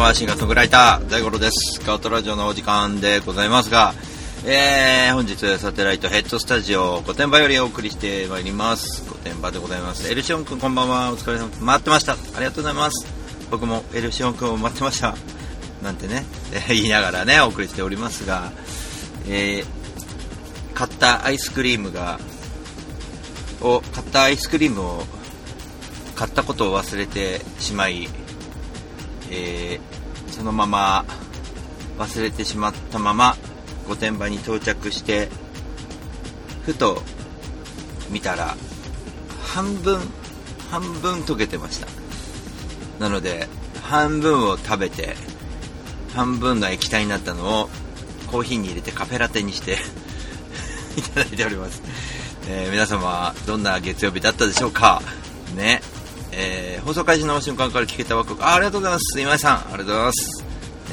は、シンガーソングライター、大五郎です。ガートラジオのお時間でございますが、えー、本日サテライトヘッドスタジオ御殿場よりお送りしてまいります。御殿場でございます。エルシオン君こんばんは、お疲れ様。待ってました。ありがとうございます。僕もエルシオン君を待ってました。なんてね、えー言いながらね、お送りしておりますが、えー、買ったアイスクリームが、を、買ったアイスクリームを買ったことを忘れてしまい、えーそのまま忘れてしまったまま御殿場に到着してふと見たら半分半分溶けてました。なので半分を食べて半分の液体になったのをコーヒーに入れてカフェラテにして いただいております、えー皆様どんな月曜日だったでしょうか？ね。えー放送開始の瞬間から聞けたワクワク。あありがとうございます。今井さん。ありがとうございます。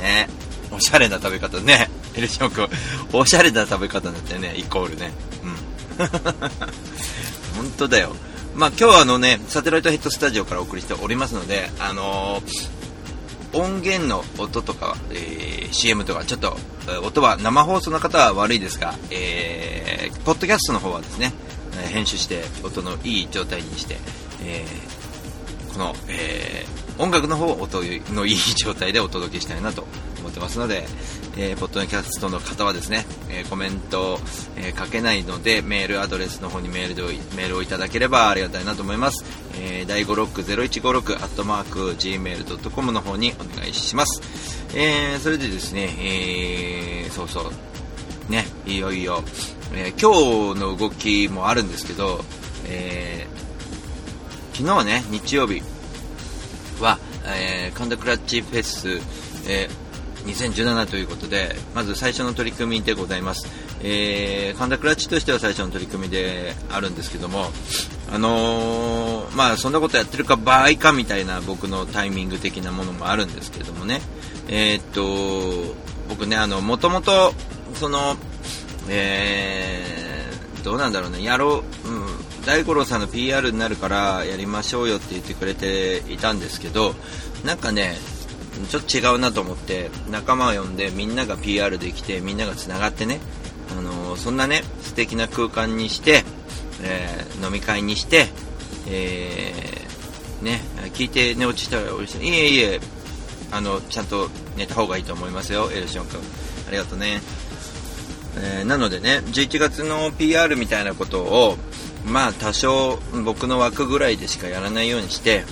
ね。おしゃれな食べ方ね。エルシオ君。おしゃれな食べ方になってね。イコールね。うん。本当だよ。まあ今日はあのねサテライトヘッドスタジオからお送りしておりますのであのー音源の音とか、えー CM とかちょっと音は生放送の方は悪いですが、えーポッドキャストの方はですね編集して音のいい状態にして、えーこの、えー音楽の方を音のいい状態でお届けしたいなと思ってますので、えーポッドキャストの方はですね、えーコメント、えー書けないのでメールアドレスの方にメールでメールをいただければありがたいなと思います、えー、第560156アットマーク gmail.com の方にお願いします、えーそれでですね、えーそうそう。ねいよいよ、えー今日の動きもあるんですけど、えー昨日ね日曜日は、えー、神田クラッチフェス、えー2017ということでまず最初の取り組みでございます、えー、神田クラッチとしては最初の取り組みであるんですけどもあのーまあそんなことやってるか場合かみたいな僕のタイミング的なものもあるんですけどもね。えーっと僕ねあのもともとそのえーどうなんだろうねやろう、うん、大五郎さんの PR になるからやりましょうよって言ってくれていたんですけどなんかねちょっと違うなと思って仲間を呼んでみんなが PR できてみんながつながってね、あのーそんなね素敵な空間にして、えー飲み会にして、えーね聞いて寝落ちしたら嬉しいいえいえあのちゃんと寝た方がいいと思いますよエルシオン君。ありがとうね。えなのでね11月の PR みたいなことをまあ多少僕の枠ぐらいでしかやらないようにして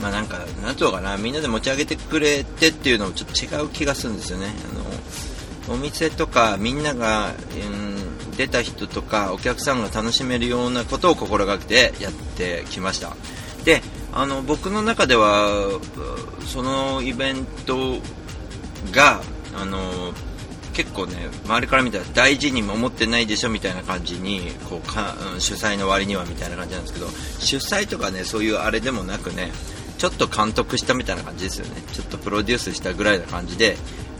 まあなんかなんとかなみんなで持ち上げてくれてっていうのもちょっと違う気がするんですよね。あのお店とかみんなが、うん、出た人とかお客さんが楽しめるようなことを心がけてやってきました。であの僕の中ではそのイベントがあの結構ね周りから見たら大事にも思ってないでしょみたいな感じにこうか、うん主催の割にはみたいな感じなんですけど主催とかねそういうあれでもなくねちょっと監督したみたいな感じですよね。ちょっとプロデュースしたぐらいな感じで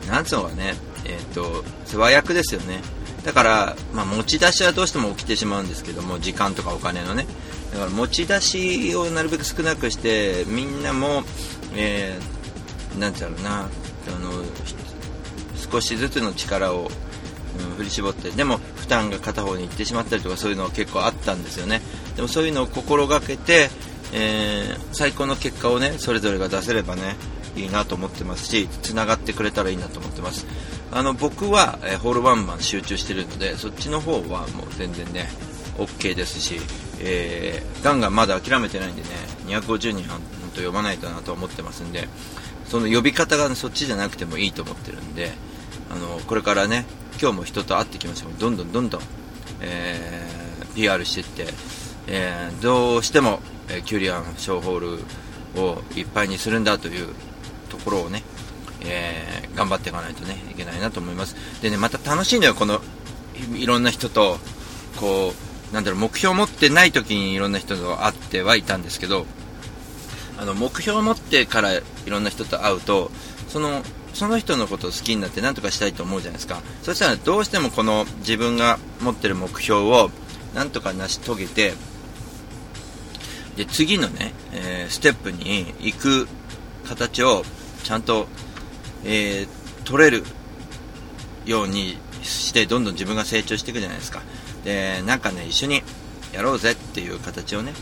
なんつうのかねえっ、と世話役ですよね。だから、まあ、持ち出しはどうしても起きてしまうんですけども時間とかお金のね。だから持ち出しをなるべく少なくしてみんなも、えーなんていうなあの少しずつの力を、うん振り絞ってでも負担が片方に行ってしまったりとかそういうのは結構あったんですよね。でもそういうのを心がけて、えー最高の結果をねそれぞれが出せればねいいなと思ってますしつながってくれたらいいなと思ってます。あの僕は、えーホールワンマン集中してるのでそっちの方はもう全然ね OK ですし、えーガンガンまだ諦めてないんでね250人本当呼ばないとなと思ってますんでその呼び方が、ね、そっちじゃなくてもいいと思ってるんであのこれからね今日も人と会ってきました。どんどんどんどん、えー PR していって、えーどうしても、えーキュリアンショーホールをいっぱいにするんだというところをね、えー頑張っていかないとねいけないなと思います。でねまた楽しいのよこのいいろんな人とこうなんだろう目標を持ってない時にいろんな人と会ってはいたんですけどあの目標を持ってからいろんな人と会うとそのその人のことを好きになって何とかしたいと思うじゃないですか。そしたらどうしてもこの自分が持ってる目標を何とか成し遂げてで次のね、えー、ステップに行く形をちゃんと、えー、取れるようにしてどんどん自分が成長していくじゃないですか。でなんかね一緒にやろうぜっていう形をね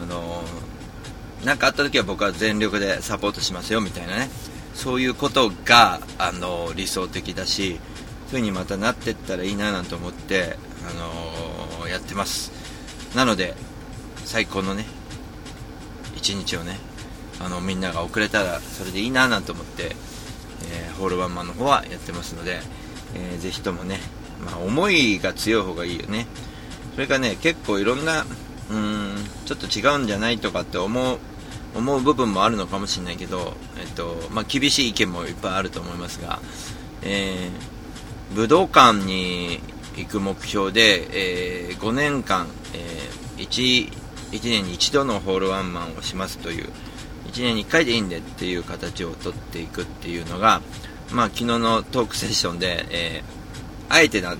あのー、なんかあった時は僕は全力でサポートしますよみたいなね。そういうことが、あの、理想的だしそういう風にまたなっていったらいいななんて思って、あのー、やってます。なので最高のね一日をねあのみんなが遅れたらそれでいいななんて思って、えー、ホールワンマンの方はやってますので、えー、ぜひともね、まあ、思いが強い方がいいよね。それかね結構いろんなうんちょっと違うんじゃないとかって思う思う部分もあるのかもしれないけど、えっとまあ、厳しい意見もいっぱいあると思いますが、えー、武道館に行く目標で、えー、5年間、えー、1, 1年に1度のホールワンマンをしますという1年に1回でいいんでっていう形をとっていくっていうのが、まあ、昨日のトークセッションで、えー、あえてな、うん、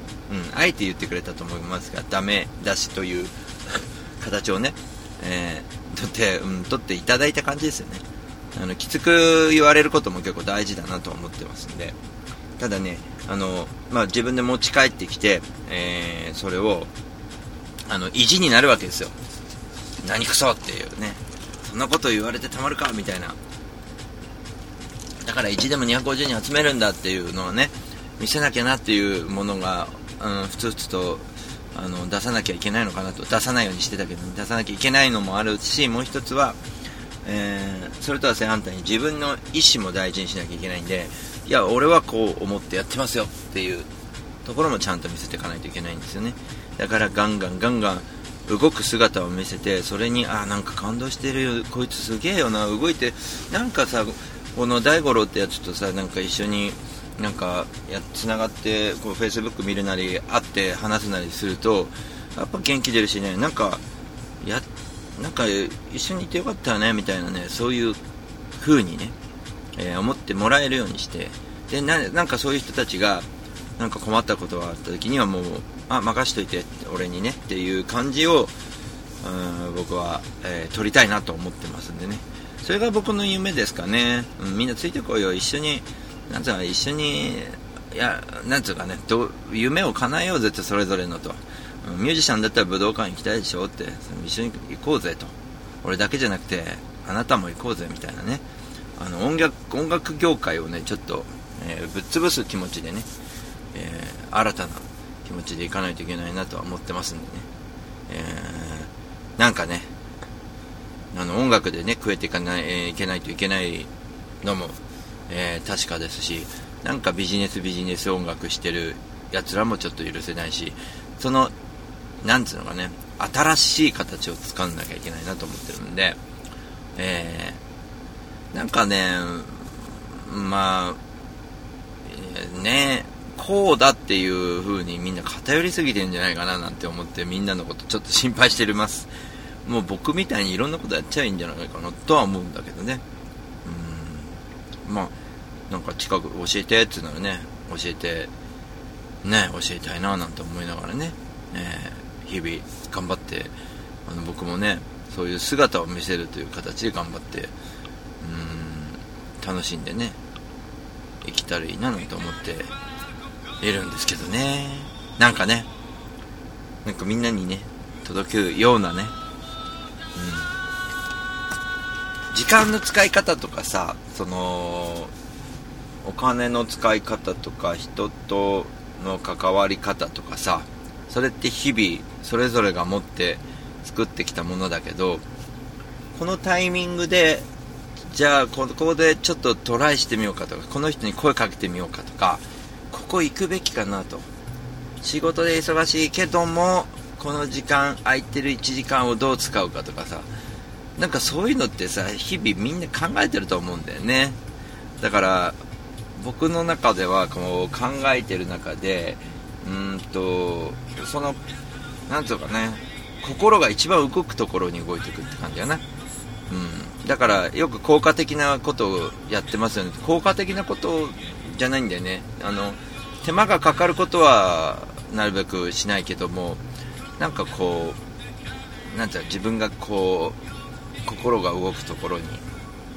あえて言ってくれたと思いますがダメ出しという形をね、えー、取って、うん、取っていただいた感じですよね。あのきつく言われることも結構大事だなと思ってますんで。ただねあの、まあ、自分で持ち帰ってきて、えー、それをあの意地になるわけですよ。何くそっていうね。そんなこと言われてたまるかみたいな。だから1でも250人集めるんだっていうのをね見せなきゃなっていうものが、うん、ふつふつとあの出さなきゃいけないのかなと。出さないようにしてたけど、出さなきゃいけないのもあるしもう一つは、えー、それとは正反対に自分の意思も大事にしなきゃいけないんでいや俺はこう思ってやってますよっていうところもちゃんと見せていかないといけないんですよね。だからガンガンガンガン動く姿を見せてそれにあなんか感動してるよ。こいつすげえよな。動いてなんかさこの大五郎ってやつとさなんか一緒になんかやつながってこうフェイスブック見るなり会って話すなりするとやっぱ元気出るしねなんかやなんか一緒にいてよかったねみたいなねそういう風にね、えー、思ってもらえるようにしてでなんかそういう人たちがなんか困ったことがあった時にはもうあ任しといて俺にねっていう感じをうん僕は、えー、撮りたいなと思ってますんでね。それが僕の夢ですかね、うん、みんなついてこいよ一緒になんつうか一緒にいやなんつうかねど夢を叶えようぜってそれぞれのと。ミュージシャンだったら武道館行きたいでしょって。一緒に行こうぜと。俺だけじゃなくてあなたも行こうぜみたいなね。あの音楽音楽業界をねちょっと、えー、ぶっ潰す気持ちでね、えー、新たな気持ちでいかないといけないなとは思ってますんでね、えー、なんかねあの音楽でね食えていかない、えー、いけないといけないのも、えー、確かですしなんかビジネスビジネス音楽してるやつらもちょっと許せないしそのなんつうのかね新しい形を掴んなきゃいけないなと思ってるんで、えー、なんかねまあ、えー、ねこうだっていう風にみんな偏りすぎてんじゃないかななんて思ってみんなのことちょっと心配してます。もう僕みたいにいろんなことやっちゃいいんじゃないかなとは思うんだけどね。まあ、なんか近く教えてって言うならね、教えて、ね、教えたいななんて思いながらね、えー、日々頑張って、あの僕もね、そういう姿を見せるという形で頑張って、うん、楽しんでね、生きたらいいななんて思っているんですけどね。なんかね、なんかみんなにね、届くようなね、うん。時間の使い方とかさ、その、お金の使い方とか、人との関わり方とかさ、それって日々、それぞれが持って作ってきたものだけど、このタイミングで、じゃあ、ここでちょっとトライしてみようかとか、この人に声かけてみようかとか、ここ行くべきかなと。仕事で忙しいけどもこの時間空いてる1時間をどう使うかとかさなんかそういうのってさ日々みんな考えてると思うんだよね。だから僕の中ではこう考えてる中でうんとそのなんつうかね心が一番動くところに動いていくって感じやな。うん、だからよく効果的なことをやってますよね。効果的なことじゃないんだよね。あの手間がかかることはなるべくしないけどもなんかこうなんていうの自分がこう心が動くところに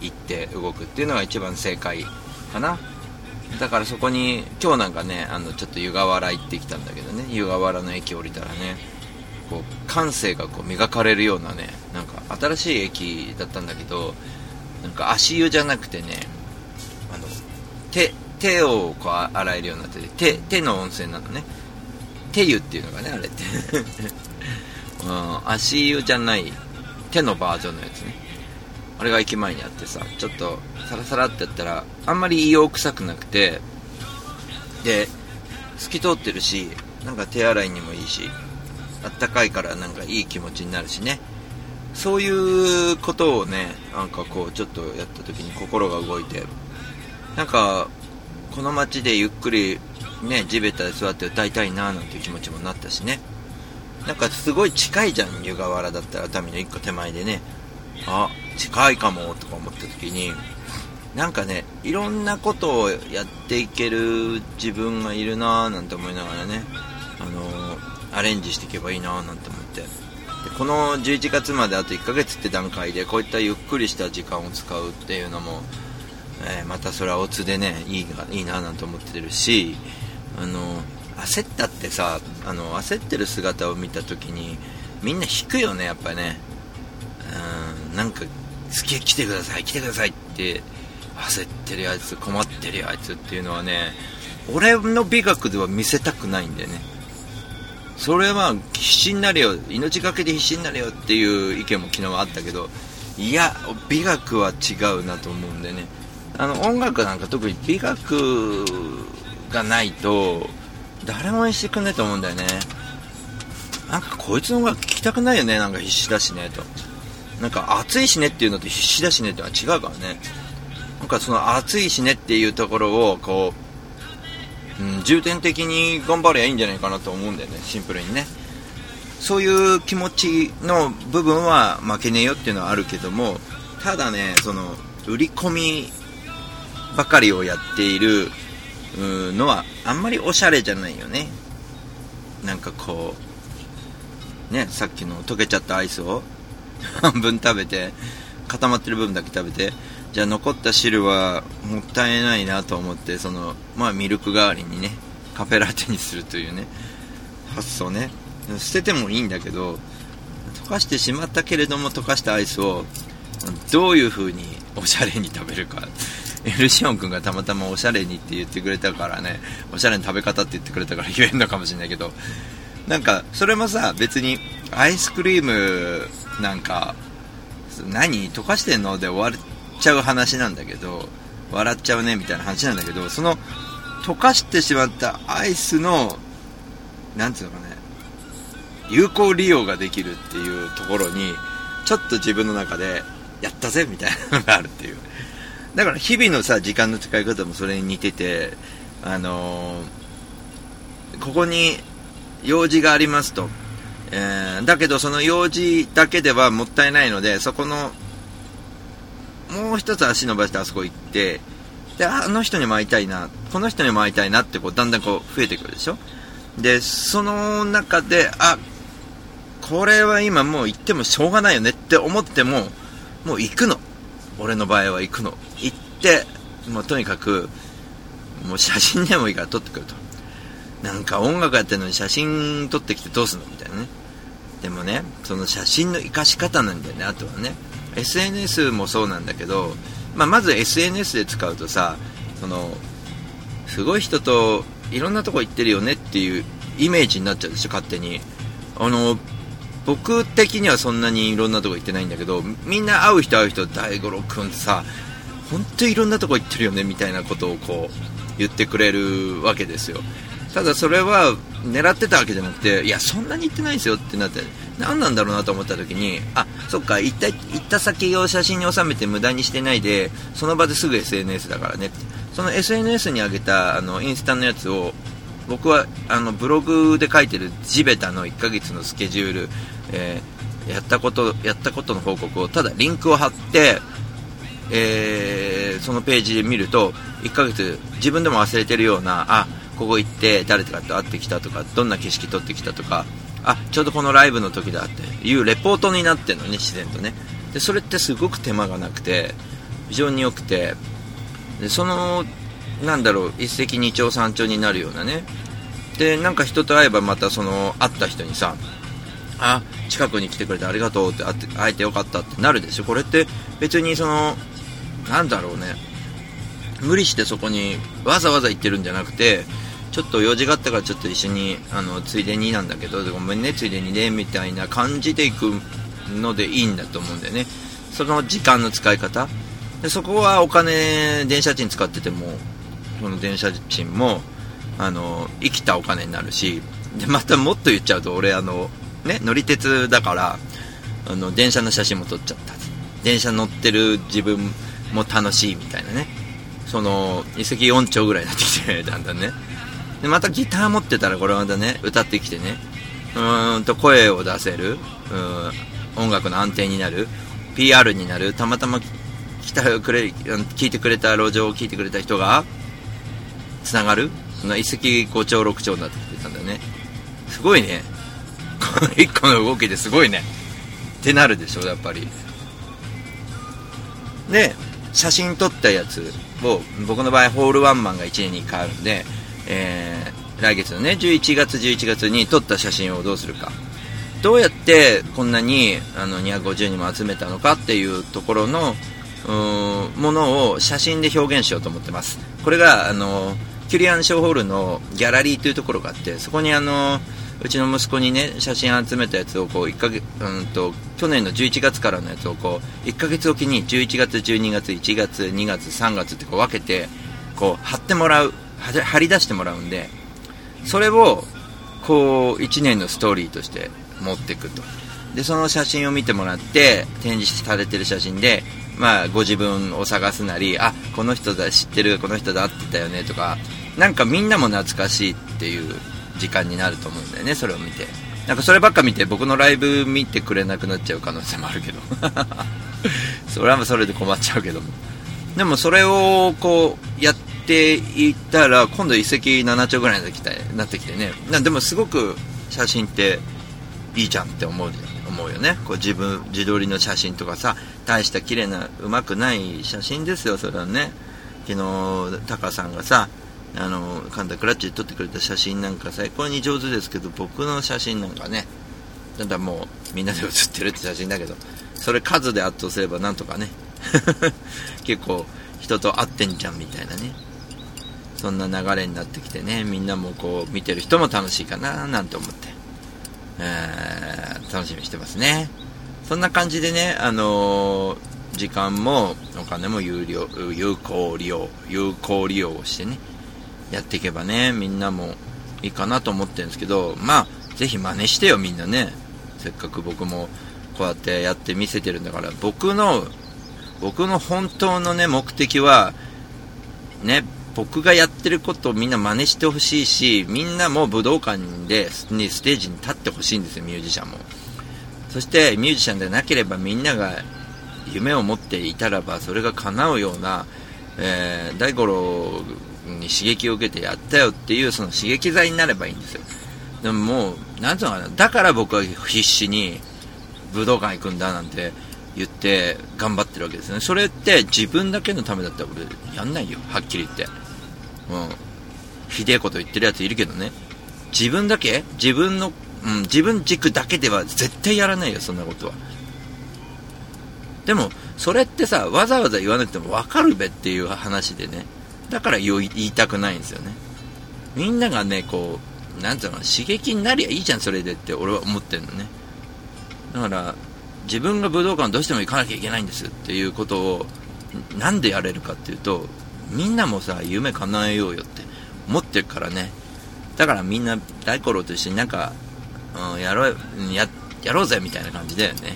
行って動くっていうのが一番正解かな。だからそこに今日なんかねあのちょっと湯河原行ってきたんだけどね。湯河原の駅降りたらねこう感性がこう磨かれるようなねなんか新しい駅だったんだけどなんか足湯じゃなくてねあの手手をこう洗えるようになってて手手の温泉なのね。手湯っていうのがねあれって、うん、足湯じゃない手のバージョンのやつね。あれが駅前にあってさちょっとサラサラってやったらあんまり硫黄臭くなくてで透き通ってるしなんか手洗いにもいいしあったかいからなんかいい気持ちになるしね。そういうことをねなんかこうちょっとやった時に心が動いてなんかこの街でゆっくりね地べたで座って歌いたいななんていう気持ちもなったしね。なんかすごい近いじゃん湯河原だったら熱海の1個手前でね。あ近いかもとか思った時になんかねいろんなことをやっていける自分がいるなーなんて思いながらねあのー、アレンジしていけばいいなーなんて思って。でこの11月まであと1ヶ月って段階でこういったゆっくりした時間を使うっていうのも、えー、またそれはオツでねいいいいななんて思ってるしあの焦ったってさあの焦ってる姿を見た時にみんな引くよねやっぱね。うんなんか好き来てください来てくださいって焦ってるやつ困ってるやつっていうのはね俺の美学では見せたくないんだよね。それは必死になれよ命がけで必死になれよっていう意見も昨日はあったけどいや美学は違うなと思うんでね。あの音楽なんか特に美学がないと誰も応援してくんないと思うんだよね。なんかこいつの音楽聴きたくないよね。なんか必死だしね。と。なんか暑いしねっていうのと必死だしねってのは違うからね。なんかその暑いしねっていうところをこう、うん、重点的に頑張ればいいんじゃないかなと思うんだよね。シンプルにね。そういう気持ちの部分は負けねえよっていうのはあるけどもただねその売り込みばかりをやっているのはあんまりおしゃれじゃないよね。なんかこうねさっきの溶けちゃったアイスを 半分食べて固まってる部分だけ食べてじゃあ残った汁はもったいないなと思ってそのまあミルク代わりにねカフェラテにするというね発想ね。捨ててもいいんだけど溶かしてしまったけれども溶かしたアイスをどういう風におしゃれに食べるか。ルシオン君がたまたまおしゃれにって言ってくれたからねおしゃれな食べ方って言ってくれたから言えるのかもしれないけどなんかそれもさ別にアイスクリームなんか何溶かしてんので終わっちゃう話なんだけど笑っちゃうねみたいな話なんだけどその溶かしてしまったアイスのなんていうのかね有効利用ができるっていうところにちょっと自分の中でやったぜみたいなのがあるっていう。だから日々のさ時間の使い方もそれに似ててあのー、ここに用事がありますと。えー、だけどその用事だけではもったいないのでそこのもう一つ足伸ばしてあそこ行ってであの人にも会いたいなこの人にも会いたいなってこうだんだんこう増えてくるでしょ？でその中であこれは今もう行ってもしょうがないよねって思ってももう行くの。俺の場合は行くの。行ってもうとにかくもう写真でもいいから撮ってくると。なんか音楽やってるのに写真撮ってきてどうすんのみたいなね。でもねその写真の活かし方なんだよねあとはね。SNS もそうなんだけど、まあ、まず SNS で使うとさそのすごい人といろんなとこ行ってるよねっていうイメージになっちゃうでしょ勝手に。あの僕的にはそんなにいろんなとこ行ってないんだけどみんな会う人会う人大五郎君さ本当にいろんなとこ行ってるよねみたいなことをこう言ってくれるわけですよ。ただそれは狙ってたわけじゃなくていやそんなに行ってないですよってなって何なんだろうなと思った時にあそっか行った行った先を写真に収めて無駄にしてないでその場ですぐ SNS だからねその SNS に上げたあのインスタのやつを僕はあのブログで書いてる地べたの1ヶ月のスケジュール、えやったことやったことの報告をただリンクを貼って、えー、そのページで見ると1ヶ月自分でも忘れてるようなあここ行って誰かと会ってきたとかどんな景色撮ってきたとかあちょうどこのライブの時だっていうレポートになってるのね自然とね。でそれってすごく手間がなくて非常に良くて。でそのなんだろう一石二鳥三鳥になるようなね。でなんか人と会えばまたその会った人にさあ近くに来てくれてありがとうって会えてよかったってなるでしょ。これって別にそのなんだろうね。無理してそこにわざわざ行ってるんじゃなくてちょっと用事があったからちょっと一緒にあのついでになんだけどごめんねついでにねみたいな感じで行くのでいいんだと思うんだよね。その時間の使い方。でそこはお金電車賃使っててもその電車賃もあの生きたお金になるしでまたもっと言っちゃうと俺あのね乗り鉄だからあの電車の写真も撮っちゃった。電車乗ってる自分も楽しいみたいなね。その遺跡4丁ぐらいになってきて だんだんね。でまたギター持ってたらこれまたね歌ってきてね。うーんと声を出せるうん音楽の安定になる PR になるたまたま来たくれ聞いてくれた路上を聞いてくれた人がつながる？その遺跡5丁6丁になってきてたんだよね。すごいね。この1個の動きですごいね。ってなるでしょやっぱり。で写真撮ったやつを僕の場合ホールワンマンが1年に1回あるんで、えー、来月のね11月11月に撮った写真をどうするか。どうやってこんなにあの250人も集めたのかっていうところのものを写真で表現しようと思ってます。これがあのキュリアンショーホールのギャラリーというところがあってそこにあのうちの息子にね写真集めたやつをこう1ヶ月、うんと、去年の11月からのやつをこう1ヶ月おきに11月、12月、1月、2月、3月ってこう分けてこう貼ってもらう貼り出してもらうんでそれをこう1年のストーリーとして持っていくと。でその写真を見てもらって展示されてる写真でまあ、ご自分を探すなりあこの人だ知ってるこの人だってたよねとかなんかみんなも懐かしいっていう時間になると思うんだよねそれを見て。なんかそればっか見て僕のライブ見てくれなくなっちゃう可能性もあるけど。それはそれで困っちゃうけども。でもそれをこうやっていったら今度遺跡7丁ぐらいになってきてなってきてね。でもすごく写真っていいじゃんって思う思うよね。こう自分自撮りの写真とかさ大した綺麗なうまくない写真ですよそれはね。昨日タカさんがさあのカンタクラッチで撮ってくれた写真なんか最高に上手ですけど僕の写真なんかねただもうみんなで写ってるって写真だけどそれ数で圧倒すればなんとかね 結構人と会ってんじゃんみたいなね。そんな流れになってきてねみんなもこう見てる人も楽しいかななんて思って、えー、楽しみにしてますね。そんな感じでねあのー、時間もお金も有料有効利用有効利用をしてねやっていけばね、みんなもいいかなと思ってるんですけど、まあ、ぜひ真似してよ、みんなね。せっかく僕もこうやってやって見せてるんだから、僕の、僕の本当のね、目的は、ね、僕がやってることをみんな真似してほしいし、みんなも武道館で、にステージに立ってほしいんですよ、ミュージシャンも。そしてミュージシャンでなければみんなが夢を持っていたらばそれが叶うような、えー、大五郎に刺激を受けてやったよっていうその刺激剤になればいいんですよ。でももうなんてうのかな。だから僕は必死に武道館行くんだなんて言って頑張ってるわけですね。それって自分だけのためだったら俺やんないよ。はっきり言って。うんひでえこと言ってるやついるけどね。自分だけ？自分の、うん、自分軸だけでは絶対やらないよそんなことは。でもそれってさわざわざ言わなくても分かるべっていう話でね。だから言いたくないんですよね。みんながねこうなんていうの刺激になりゃいいじゃんそれでって俺は思ってるのね。だから自分が武道館どうしても行かなきゃいけないんですっていうことをなんでやれるかっていうとみんなもさ夢叶えようよって思ってるからね。だからみんな大五郎と一緒になんか、うん、やろうややろうぜみたいな感じだよね。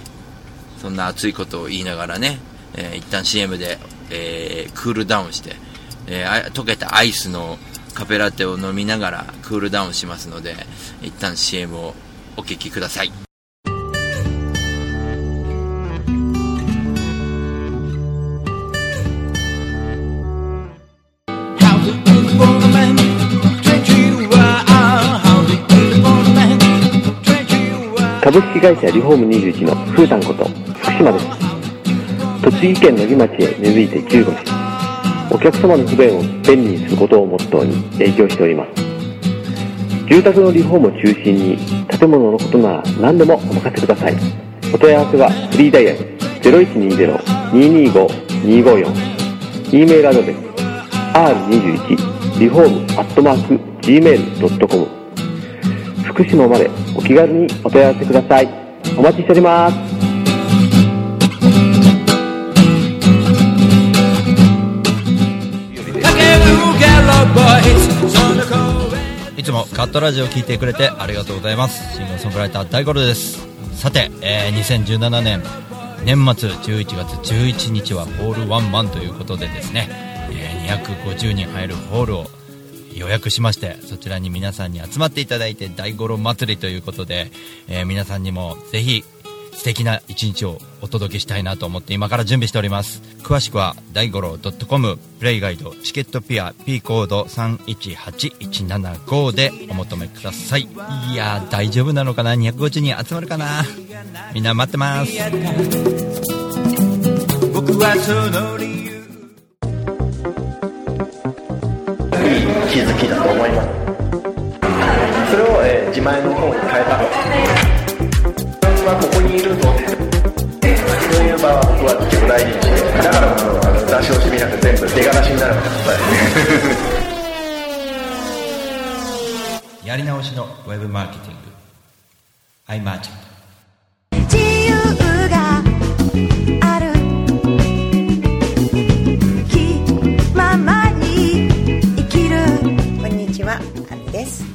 そんな熱いことを言いながらね、えー、一旦 CM で、えー、クールダウンしてえー、溶けたアイスのカフェラテを飲みながらクールダウンしますので、一旦 CM をお聴きください。株式会社リフォーム21のふうたんこと福島です栃木県野木町へ根付いて15年お客様の不便を便利にすることをモットーに営業しております。住宅のリフォームを中心に建物のことなら何でもお任せください。お問い合わせはフリーダイヤル0120-225-254 e メールアドレス r21 リフォームアットマーク gmail.com 福島までお気軽にお問い合わせください。お待ちしております。いつもカットラジオを聞いてくれてありがとうございます。シンガーソングライター大五郎です。さて、えー2017年年末11月11日はホールワンマンということでですね、えー250人入るホールを予約しましてそちらに皆さんに集まっていただいて大五郎祭りということで、えー皆さんにもぜひ素敵な一日をお届けしたいなと思って今から準備しております。詳しくは大五郎 .com プレイガイドチケットピア P コード318175でお求めください。いやー大丈夫なのかな？250人集まるかな？みんな待ってます。僕はその理由。気づきだと思います。それを、えー自前の方に変えたはここにいるぞってそういう場は僕は結構大事にしてだからこのあの出し惜しみなく全部出がらしになるのが答えやり直しのウェブマーケティングアイマーチャント自由が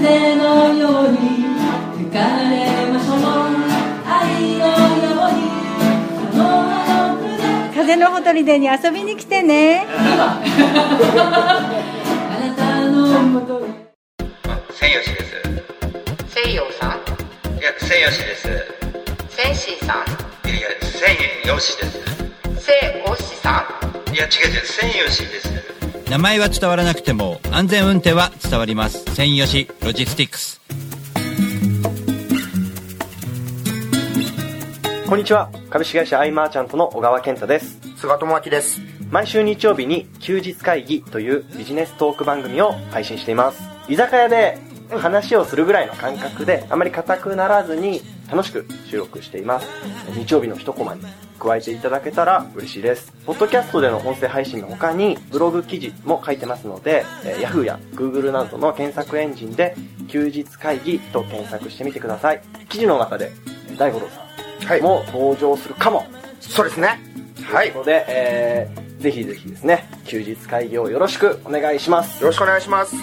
風のように吹かれましょう愛のようにあの船風のほとりでに遊びに来てね。あなたのもとに千吉です。さんいやです。さん。いやです。さん。いや違う違う千吉です名前は伝わらなくても安全運転は伝わります。千吉ロジスティックス。こんにちは。株式会社アイマーチャントの小川健太です。菅智明です。毎週日曜日に休日会議というビジネストーク番組を配信しています。居酒屋で話をするぐらいの感覚であまり硬くならずに楽しく収録しています。日曜日の一コマに加えていただけたら嬉しいです。ポッドキャストでの音声配信の他にブログ記事も書いてますので、えー Yahoo や Google などの検索エンジンで休日会議と検索してみてください。記事の中でえー大五郎さはい。んも登場するかも。そうですね。はい。よということで、えー、ぜひぜひですね、休日会議をよろしくお願いします。ろしくお願いします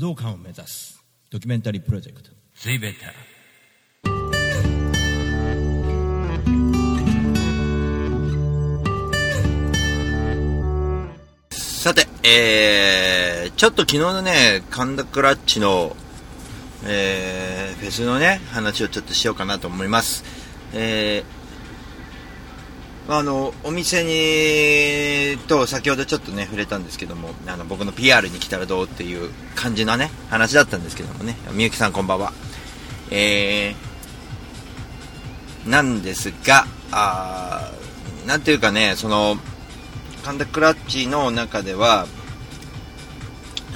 武道館を目指すドキュメンタリープロジェクト地べたさて、えー、ちょっと昨日のね、神田クラッチの、えー、フェスのね、話をちょっとしようかなと思います。えー、あの、お店に、と先ほどちょっとね、触れたんですけども、あの、僕の PR に来たらどうっていう感じのね、話だったんですけどもね、みゆきさんこんばんは。えー、なんですが、あーなんていうかね、その、神田クラッチの中では、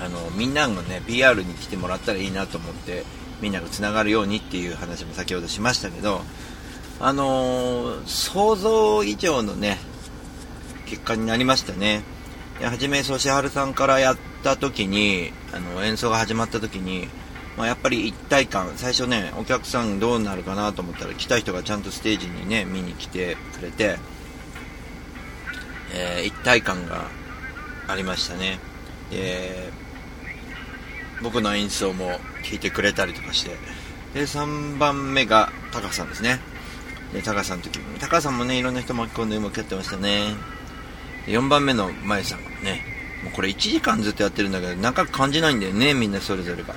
あの、みんながね、PR に来てもらったらいいなと思って、みんながつながるようにっていう話も先ほどしましたけどあのー想像以上のね結果になりましたね。いや初めソシハルさんからやった時にあの演奏が始まった時に、まあ、やっぱり一体感。最初ねお客さんどうなるかなと思ったら来た人がちゃんとステージにね見に来てくれて、えー一体感がありましたね。で僕の演奏も聴いてくれたりとかして。で3番目がタカさんですね。でタカさんの時も。タカさんもねいろんな人巻き込んでうまくやってましたね。4番目のまゆさんねもうこれ1時間ずっとやってるんだけど長く感じないんだよねみんなそれぞれが。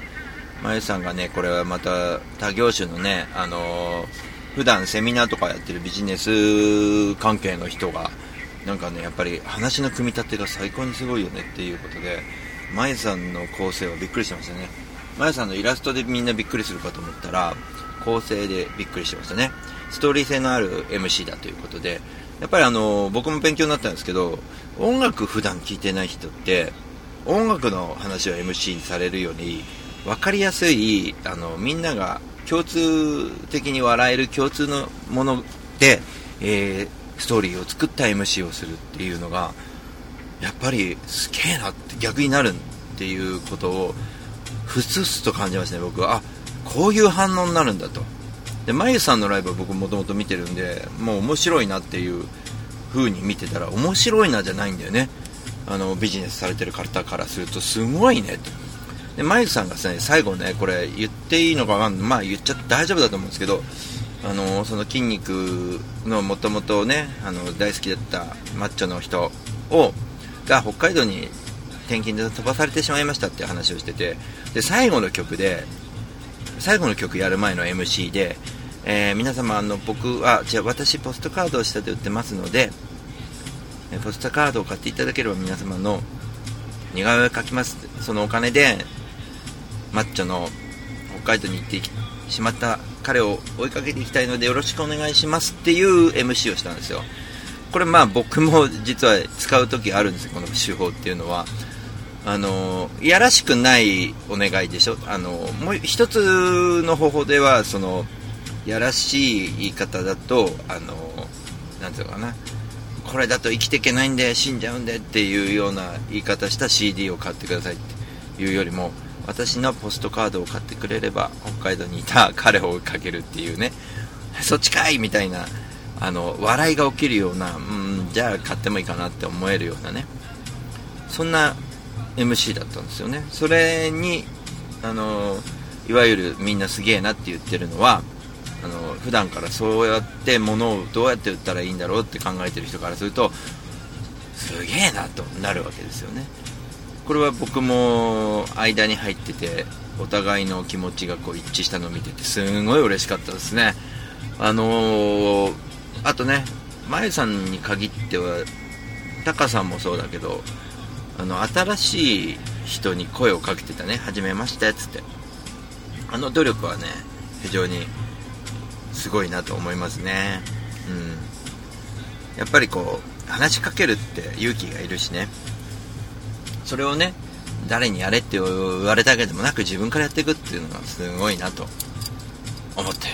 まゆさんがねこれはまた他業種のねあのー普段セミナーとかやってるビジネス関係の人がなんかねやっぱり話の組み立てが最高にすごいよねっていうことでまゆさんの構成はびっくりしてましたね。まゆさんのイラストでみんなびっくりするかと思ったら構成でびっくりしましたね。ストーリー性のある MC だということでやっぱりあの僕も勉強になったんですけど音楽普段聴いてない人って音楽の話を MC にされるように分かりやすいあのみんなが共通的に笑える共通のもので、えーストーリーを作った MC をするっていうのがやっぱりすげえなって逆になるっていうことをふつふつと感じましたね僕は。あこういう反応になるんだと。でまゆさんのライブは僕もともと見てるんでもう面白いなっていう風に見てたら面白いなじゃないんだよね。あのビジネスされてる方からするとすごいねってでマイクさんがですね最後ねこれ言っていいのかわかんない。まあ言っちゃって大丈夫だと思うんですけどあのその筋肉のもともとねあの大好きだったマッチョの人をが北海道に転勤で飛ばされてしまいましたっていう話をしててで最後の曲で最後の曲やる前の MC で、えー皆様あの僕はじゃあ私ポストカードを下で売ってますのでえポストカードを買っていただければ皆様の似顔絵を描きます。そのお金でマッチョの北海道に行ってしまった彼を追いかけていきたいのでよろしくお願いします。っていう MC をしたんですよ。これまあ僕も実は使う時あるんですよこの手法っていうのは。あのいやらしくないお願いでしょ？あのもう一つの方法ではそのやらしい言い方だとあのなんていうのかな？これだと生きていけないんで死んじゃうんでっていうような言い方した CD を買ってくださいっていうよりも私のポストカードを買ってくれれば北海道にいた 彼を追いかけるっていうねそっちかいみたいなあの笑いが起きるようなうんじゃあ買ってもいいかなって思えるようなね。そんな MC だったんですよね。それにあのいわゆるみんなすげえなって言ってるのはあの普段からそうやって物をどうやって売ったらいいんだろうって考えてる人からするとすげえなとなるわけですよね。これは僕も間に入っててお互いの気持ちがこう一致したのを見ててすんごい嬉しかったですね。あのーあとねまゆさんに限ってはタカさんもそうだけどあの新しい人に声をかけてたね「はじめまして」っつって。あの努力はね非常にすごいなと思いますね。うん。やっぱりこう話しかけるって勇気がいるしね。それをね誰にやれって言われたわけでもなく自分からやっていくっていうのがすごいなと思って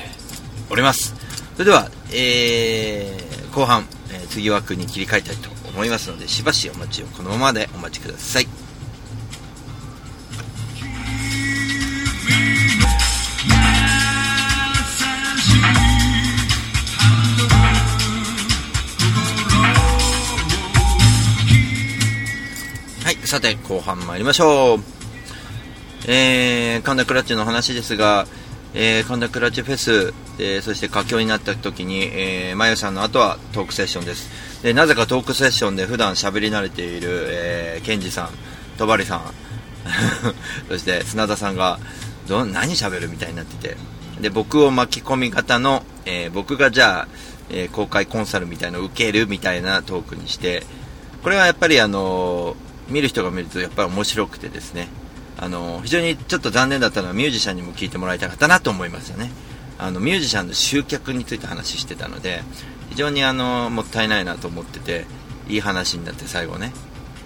おります。それでは、えー後半、えー次枠に切り替えたいと思いますのでしばしお待ちをこのままでお待ちください。はいさて後半参りましょう。えー、神田クラッチの話ですが、えー、神田クラッチフェス、えーそして佳境になった時に、えー、まゆさんの後はトークセッションです。で、なぜかトークセッションで普段喋り慣れている、えー、ケンジさん、戸張さん、そして砂田さんが、ど何喋るみたいになってて、で、僕を巻き込み型の、えー僕がじゃあ、えー公開コンサルみたいのを受けるみたいなトークにして、これはやっぱりあのー見る人が見るとやっぱり面白くてですね、あの非常にちょっと残念だったのはミュージシャンにも聞いてもらいたかったなと思いましたね。あのミュージシャンの集客について話してたので非常にあのもったいないなと思ってていい話になって最後ね。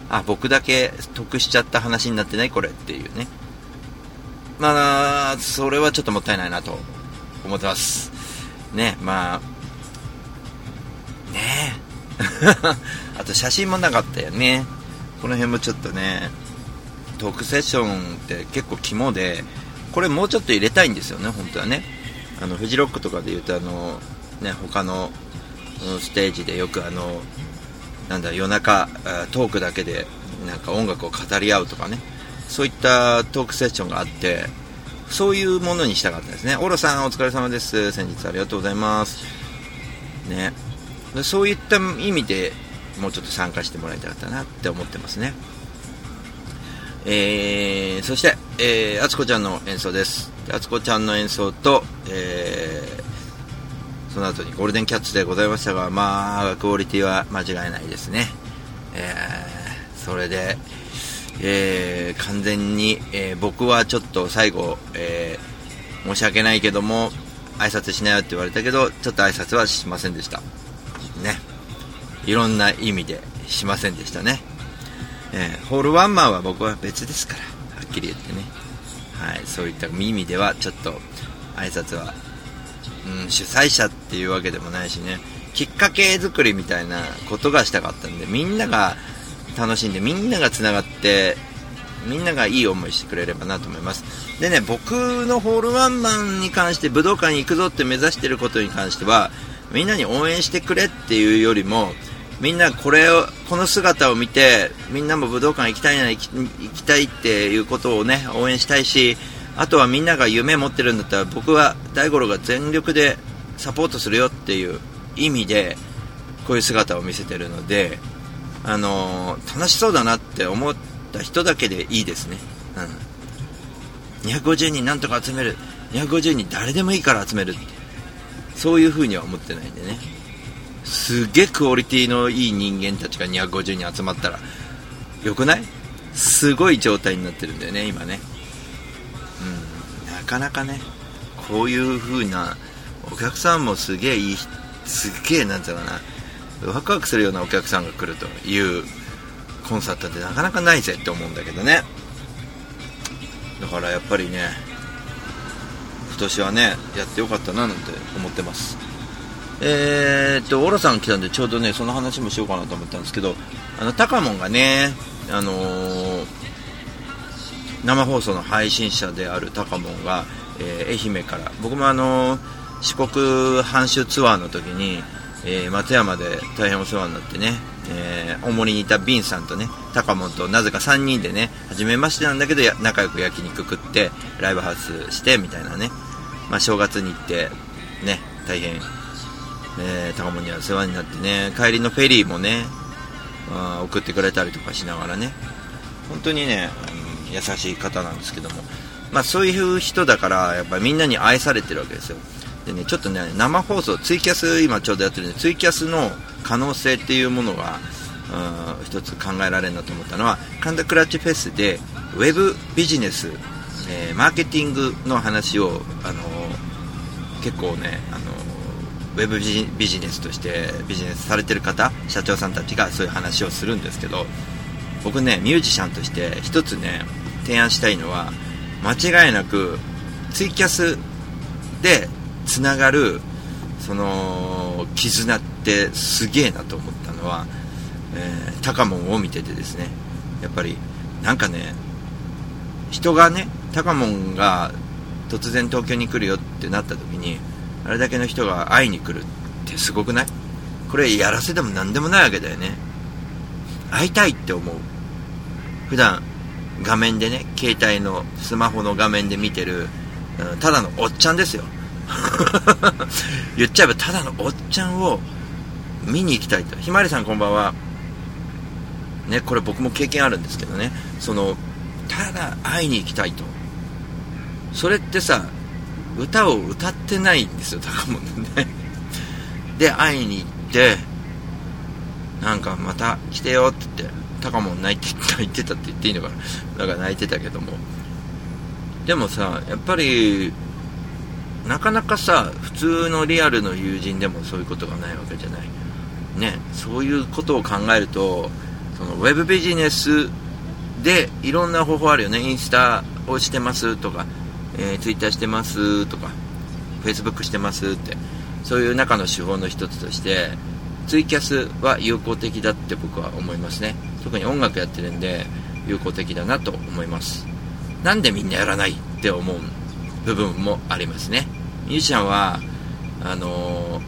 あ僕だけ得しちゃった話になってないこれっていうね。まあそれはちょっともったいないなと思ってます。ねまあね あと写真もなかったよね。この辺もちょっとね。トークセッションって結構肝でこれもうちょっと入れたいんですよね本当はね。あのフジロックとかで言うとあのね他のステージでよくあのなんだ夜中トークだけでなんか音楽を語り合うとかね。そういったトークセッションがあってそういうものにしたかったですね。オロさんお疲れ様です。先日ありがとうございます。ね。そういった意味でもうちょっと参加してもらいたかったなって思ってますね。えー、そして、えー、あつこちゃんの演奏です。あつこちゃんの演奏と、えー、その後にゴールデンキャッツでございましたがまあクオリティは間違いないですね。えー、それで、えー、完全に、えー、僕はちょっと最後、えー、申し訳ないけども挨拶しなよって言われたけどちょっと挨拶はしませんでした。ね。いろんな意味でしませんでしたね、えーホールワンマンは僕は別ですからはっきり言ってね。はいそういった意味ではちょっと挨拶は、うん、主催者っていうわけでもないしね。きっかけ作りみたいなことがしたかったんでみんなが楽しんでみんながつながってみんながいい思いしてくれればなと思います。でね僕のホールワンマンに関して武道館に行くぞって目指してることに関してはみんなに応援してくれっていうよりもみんなこれをこの姿を見てみんなも武道館行きたいな行き行きたいっていうことをね応援したいしあとはみんなが夢持ってるんだったら僕は大五郎が全力でサポートするよっていう意味でこういう姿を見せてるのであのー楽しそうだなって思った人だけでいいですね、うん、250人なんとか集める。250人誰でもいいから集めるって。そういう風には思ってないんでね。すげえクオリティのいい人間たちが250人集まったらよくない？すごい状態になってるんだよね今ね。うん。なかなかねこういう風なお客さんもすげえいいすげえなんていうのかなワクワクするようなお客さんが来るというコンサートってなかなかないぜって思うんだけどね。だからやっぱりね今年はねやってよかったななんて思ってます。えー、っとオロさん来たんでちょうどねその話もしようかなと思ったんですけどあのタカモンがねあのー生放送の配信者であるタカモンが、えー愛媛から僕もあの四国半周ツアーの時に、え松山で大変お世話になってね、えー大森にいたビンさんとねタカモンとなぜか3人でね初めましてなんだけど仲良く焼肉食ってライブハウスしてみたいなね、まあ、正月に行ってね大変、えー、タカモンには世話になってね帰りのフェリーもね、あー送ってくれたりとかしながらね本当にね、うん優しい方なんですけども、まあ、そういう人だからやっぱみんなに愛されてるわけですよ。でねちょっとね生放送ツイキャス今ちょうどやってるんでツイキャスの可能性っていうものがうん一つ考えられるなと思ったのは神田クラッチフェスでウェブビジネス、えーマーケティングの話を、あのー結構ね、ウェブビジネスとしてビジネスされてる方社長さんたちがそういう話をするんですけど僕ねミュージシャンとして一つね提案したいのは間違いなくツイキャスでつながるその絆ってすげえなと思ったのは、えー、タカモンを見ててですね。やっぱりなんかね人がねタカモンが突然東京に来るよってなった時にあれだけの人が会いに来るってすごくない？これやらせでも何でもないわけだよね。会いたいって思う。普段画面でね携帯のスマホの画面で見てる、うんただのおっちゃんですよ。言っちゃえばただのおっちゃんを見に行きたいと。ひまわりさんこんばんは。ねこれ僕も経験あるんですけどね。そのただ会いに行きたいと。それってさ歌を歌ってないんですよ高もね。で会いに行ってなんかまた来てよって言って高も泣いて泣いてたって言っていいのかな。なんか泣いてたけども。でもさやっぱりなかなかさ普通のリアルの友人でもそういうことがないわけじゃない。ねそういうことを考えるとそのウェブビジネスでいろんな方法あるよね。インスタをしてますとかえー、ツイッターしてますとか、フェイスブックしてますって、そういう中の手法の一つとして、ツイキャスは有効的だって僕は思いますね。特に音楽やってるんで、有効的だなと思います。なんでみんなやらないって思う部分もありますね。ミュージシャンは、あの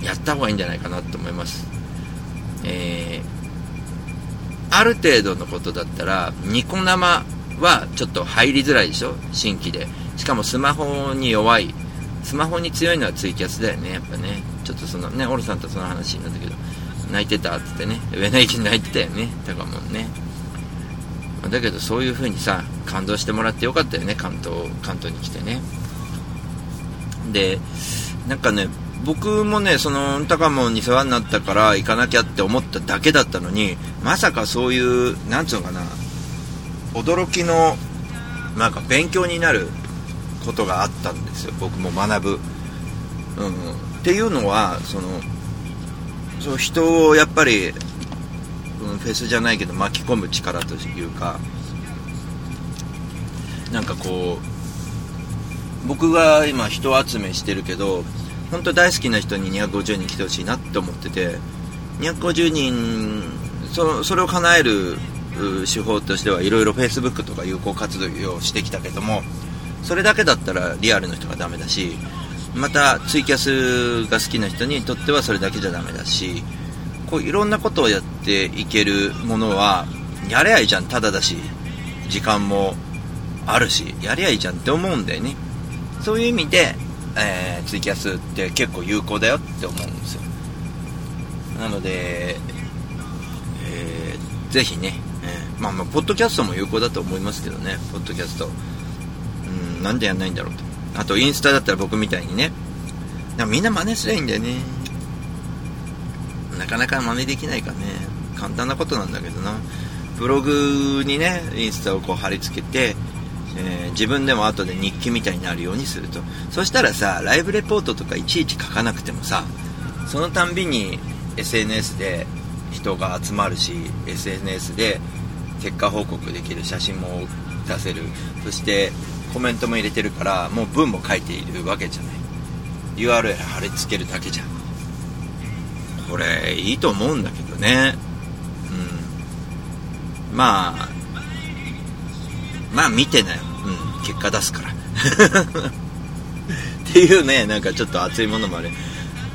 ー、やった方がいいんじゃないかなと思います。えー、ある程度のことだったら、ニコ生はちょっと入りづらいでしょ？新規で。しかもスマホに弱い。スマホに強いのはツイキャスだよね、やっぱね。ちょっとそのね、オルさんとその話になったけど、泣いてたって言ってね、上の駅に泣いてたよね、タカモンね。だけどそういう風にさ、感動してもらってよかったよね、関東、関東に来てね。で、なんかね、僕もね、その、タカモンに世話になったから行かなきゃって思っただけだったのに、まさかそういう、なんつうのかな、驚きの、なんか勉強になることがあったんですよ、僕も学ぶ。うん、っていうのは、その、そう人をやっぱり、うん、フェスじゃないけど巻き込む力というか、なんかこう、僕が今人集めしてるけど、本当大好きな人に250人来てほしいなって思ってて、250人、そそれを叶える手法としてはいろいろ Facebook とか有効活動をしてきたけどもそれだけだったらリアルの人がダメだしまたツイキャスが好きな人にとってはそれだけじゃダメだしこういろんなことをやっていけるものはやれやいいじゃんただだし時間もあるしやれやいいじゃんって思うんだよね。そういう意味で、えー、ツイキャスって結構有効だよって思うんですよ。なので、えー、ぜひねまあまあ、ポッドキャストも有効だと思いますけどね、ポッドキャスト。うん、なんでやんないんだろうと。あと、インスタだったら僕みたいにね、みんな真似すりゃいいんだよね。なかなか真似できないかね。簡単なことなんだけどな。ブログにね、インスタをこう貼り付けて、えー、自分でも後で日記みたいになるようにすると。そしたらさ、ライブレポートとかいちいち書かなくてもさ、そのたんびに SNS で人が集まるし、SNS で結果報告できる写真も出せる。そしてコメントも入れてるからもう文も書いているわけじゃない。URL 貼り付けるだけじゃん。これいいと思うんだけどね。うん。まあまあ見てなよ、うん、結果出すから。っていうねなんかちょっと熱いものもある。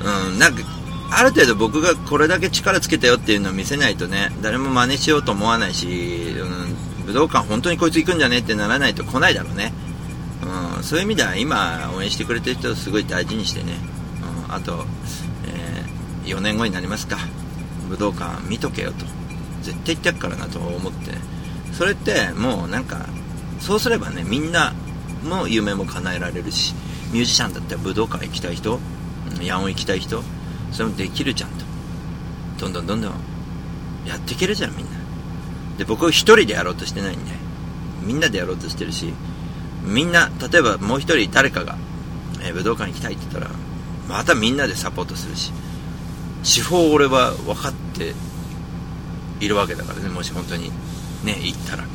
うんなんかある程度僕がこれだけ力つけたよっていうのを見せないとね、誰も真似しようと思わないし、うん、武道館本当にこいつ行くんじゃねってならないと来ないだろうね。うん、そういう意味では今応援してくれてる人をすごい大事にしてね、うん、あと、えー、4年後になりますか、武道館見とけよと。絶対行ってやっからなと思って、それってもうなんか、そうすればね、みんなの夢も叶えられるし、ミュージシャンだったら武道館行きたい人、野音行きたい人、それもできるじゃんと。どんどんどんどんやっていけるじゃんみんな。で僕は一人でやろうとしてないんで。みんなでやろうとしてるしみんな例えばもう一人誰かが、えー、武道館行きたいって言ったらまたみんなでサポートするし。手法俺は分かっているわけだからねもし本当に。ね行ったら。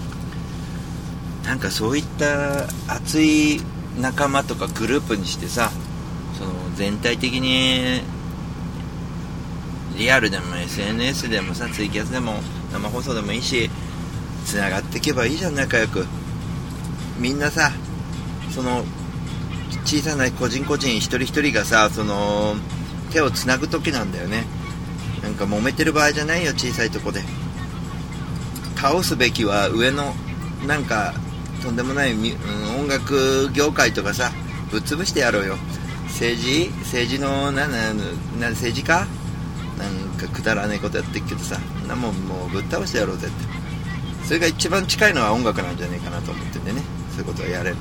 なんかそういった熱い仲間とかグループにしてさその全体的にリアルでも SNS でもさツイキャスでも生放送でもいいしつながっていけばいいじゃん仲良く。みんなさその小さな個人個人一人一人がさその手をつなぐ時なんだよね。なんか揉めてる場合じゃないよ小さいとこで。倒すべきは上のなんかとんでもない、うん、音楽業界とかさぶっ潰してやろうよ。政治？政治のななな政治家なんかくだらねえことやってっけどさなもんもうぶっ倒してやろうぜって。それが一番近いのは音楽なんじゃねえかなと思ってんでね。そういうことをやれる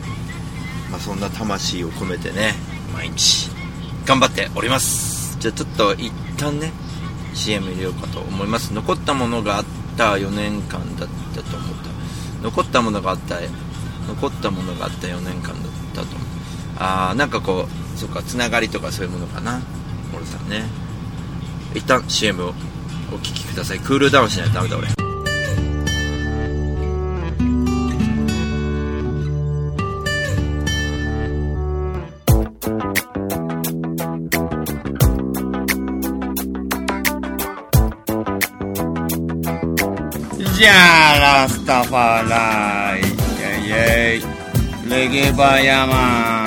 まあそんな魂を込めてね毎日頑張っております。じゃあちょっと一旦ね CM 入れようかと思います。残ったものがあった4年間だったと思った。残ったものがあった残ったものがあった4年間だったと思う。ああなんかこうそっかつながりとかそういうものかな。俺さんね。一旦 CM をお聴きください。クールダウンしないとダメだ俺。じゃあラスタファライイエイイイ。レゲバヤマン。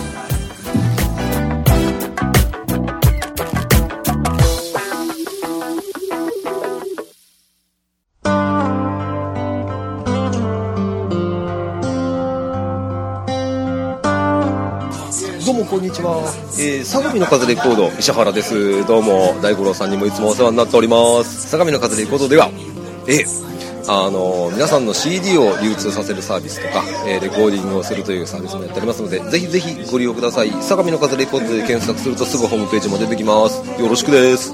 こんにちは、えー、相模の風レコード石原です。どうも大五郎さんにもいつもお世話になっております。相模の風レコードではえーあの皆さんの CD を流通させるサービスとか、えーレコーディングをするというサービスもやっておりますのでぜひぜひご利用ください。相模の風レコードで検索するとすぐホームページも出てきます。よろしくです。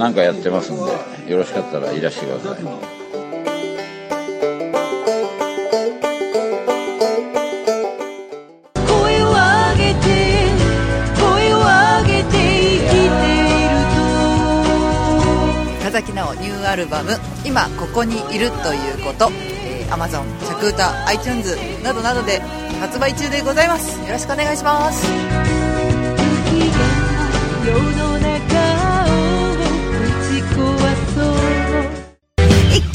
何かやってますんでよろしかったらいらしてください。声を上げて声を上げて生きている田崎直ニューアルバム「今ここにいるということ」えー、Amazon、シャクータ、iTunes などなどで発売中でございます。よろしくお願いします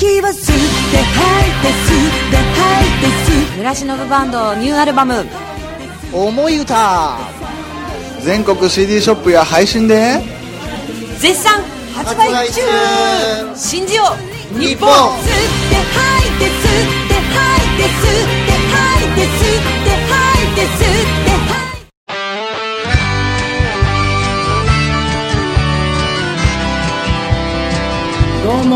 息を吸って吐いて吸って吐いて吸って村忍バンドニューアルバム「思い歌」全国 CD ショップや配信で。絶賛発売中。信じよう日本。吸って吐いて吸って吐いて吸って吐いて吸って吐いて吸って吐いてどうも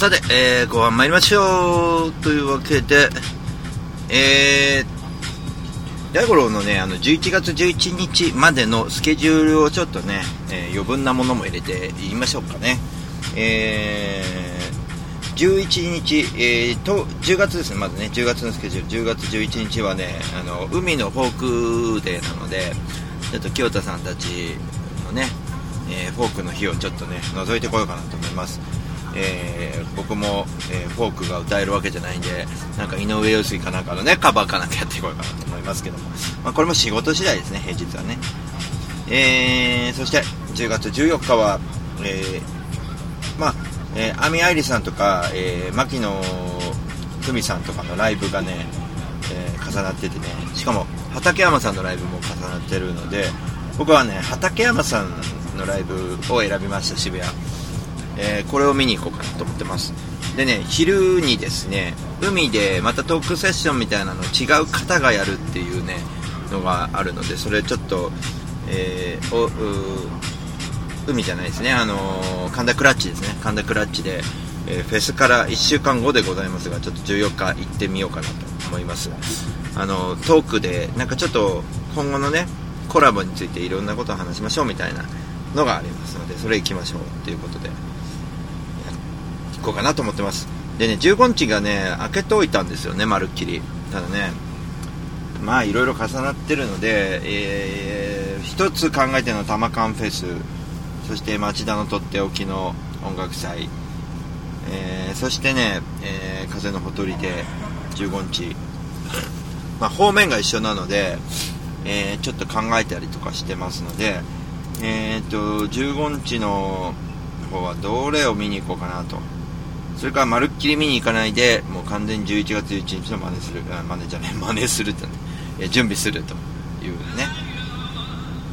さて、えー、後半参りましょうというわけで、えー、大五郎のね、あの、11月11日までのスケジュールをちょっとね、えー余分なものも入れて言いましょうかね。えー、11日、えーと、10月ですね、まずね、10月のスケジュール、10月11日はね、あの、海のフォークデーなので、ちょっと清田さんたちのね、えーフォークの日をちょっとね、覗いてこようかなと思います。えー僕も、えーフォークが歌えるわけじゃないんでなんか井上陽水かなんかのねカバーかなんかやっていこうかなと思いますけども、まあ、これも仕事次第ですね平日はね。えーそして10月14日はえーまあえー、アミアイリさんとか、えー、牧野久美さんとかのライブがね、えー重なっててね。しかも畠山さんのライブも重なってるので僕はね畠山さんのライブを選びました渋谷。えーこれを見に行こうかなと思ってます。でね昼にですね海でまたトークセッションみたいなの違う方がやるっていうねのがあるのでそれちょっと、えーお海じゃないですね。あのー神田クラッチですね。神田クラッチで、えーフェスから1週間後でございますがちょっと14日行ってみようかなと思います。あのトークでなんかちょっと今後のねコラボについていろんなことを話しましょうみたいなのがありますのでそれ行きましょうということで。行こうかなと思ってます。でね15日がね開けておいたんですよねまるっきり。ただねまあいろいろ重なってるので、えー一つ考えてるのは玉缶フェス。そして町田のとっておきの音楽祭、えーそしてね、えー風のほとりで15日、まあ、方面が一緒なので、えーちょっと考えたりとかしてますので、えー、と15日の方はどれを見に行こうかなと。それからまるっきり見に行かないでもう完全に11月11日の真似する あ真似じゃねえ真似するって、ね、え準備するというね